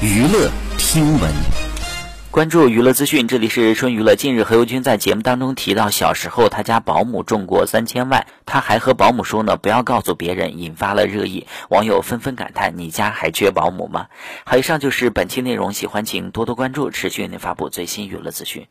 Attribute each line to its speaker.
Speaker 1: 娱乐听闻，
Speaker 2: 关注娱乐资讯。这里是春娱乐。近日，何猷君在节目当中提到，小时候他家保姆中过三千万，他还和保姆说呢，不要告诉别人，引发了热议。网友纷纷感叹：你家还缺保姆吗？好，以上就是本期内容，喜欢请多多关注，持续为您发布最新娱乐资讯。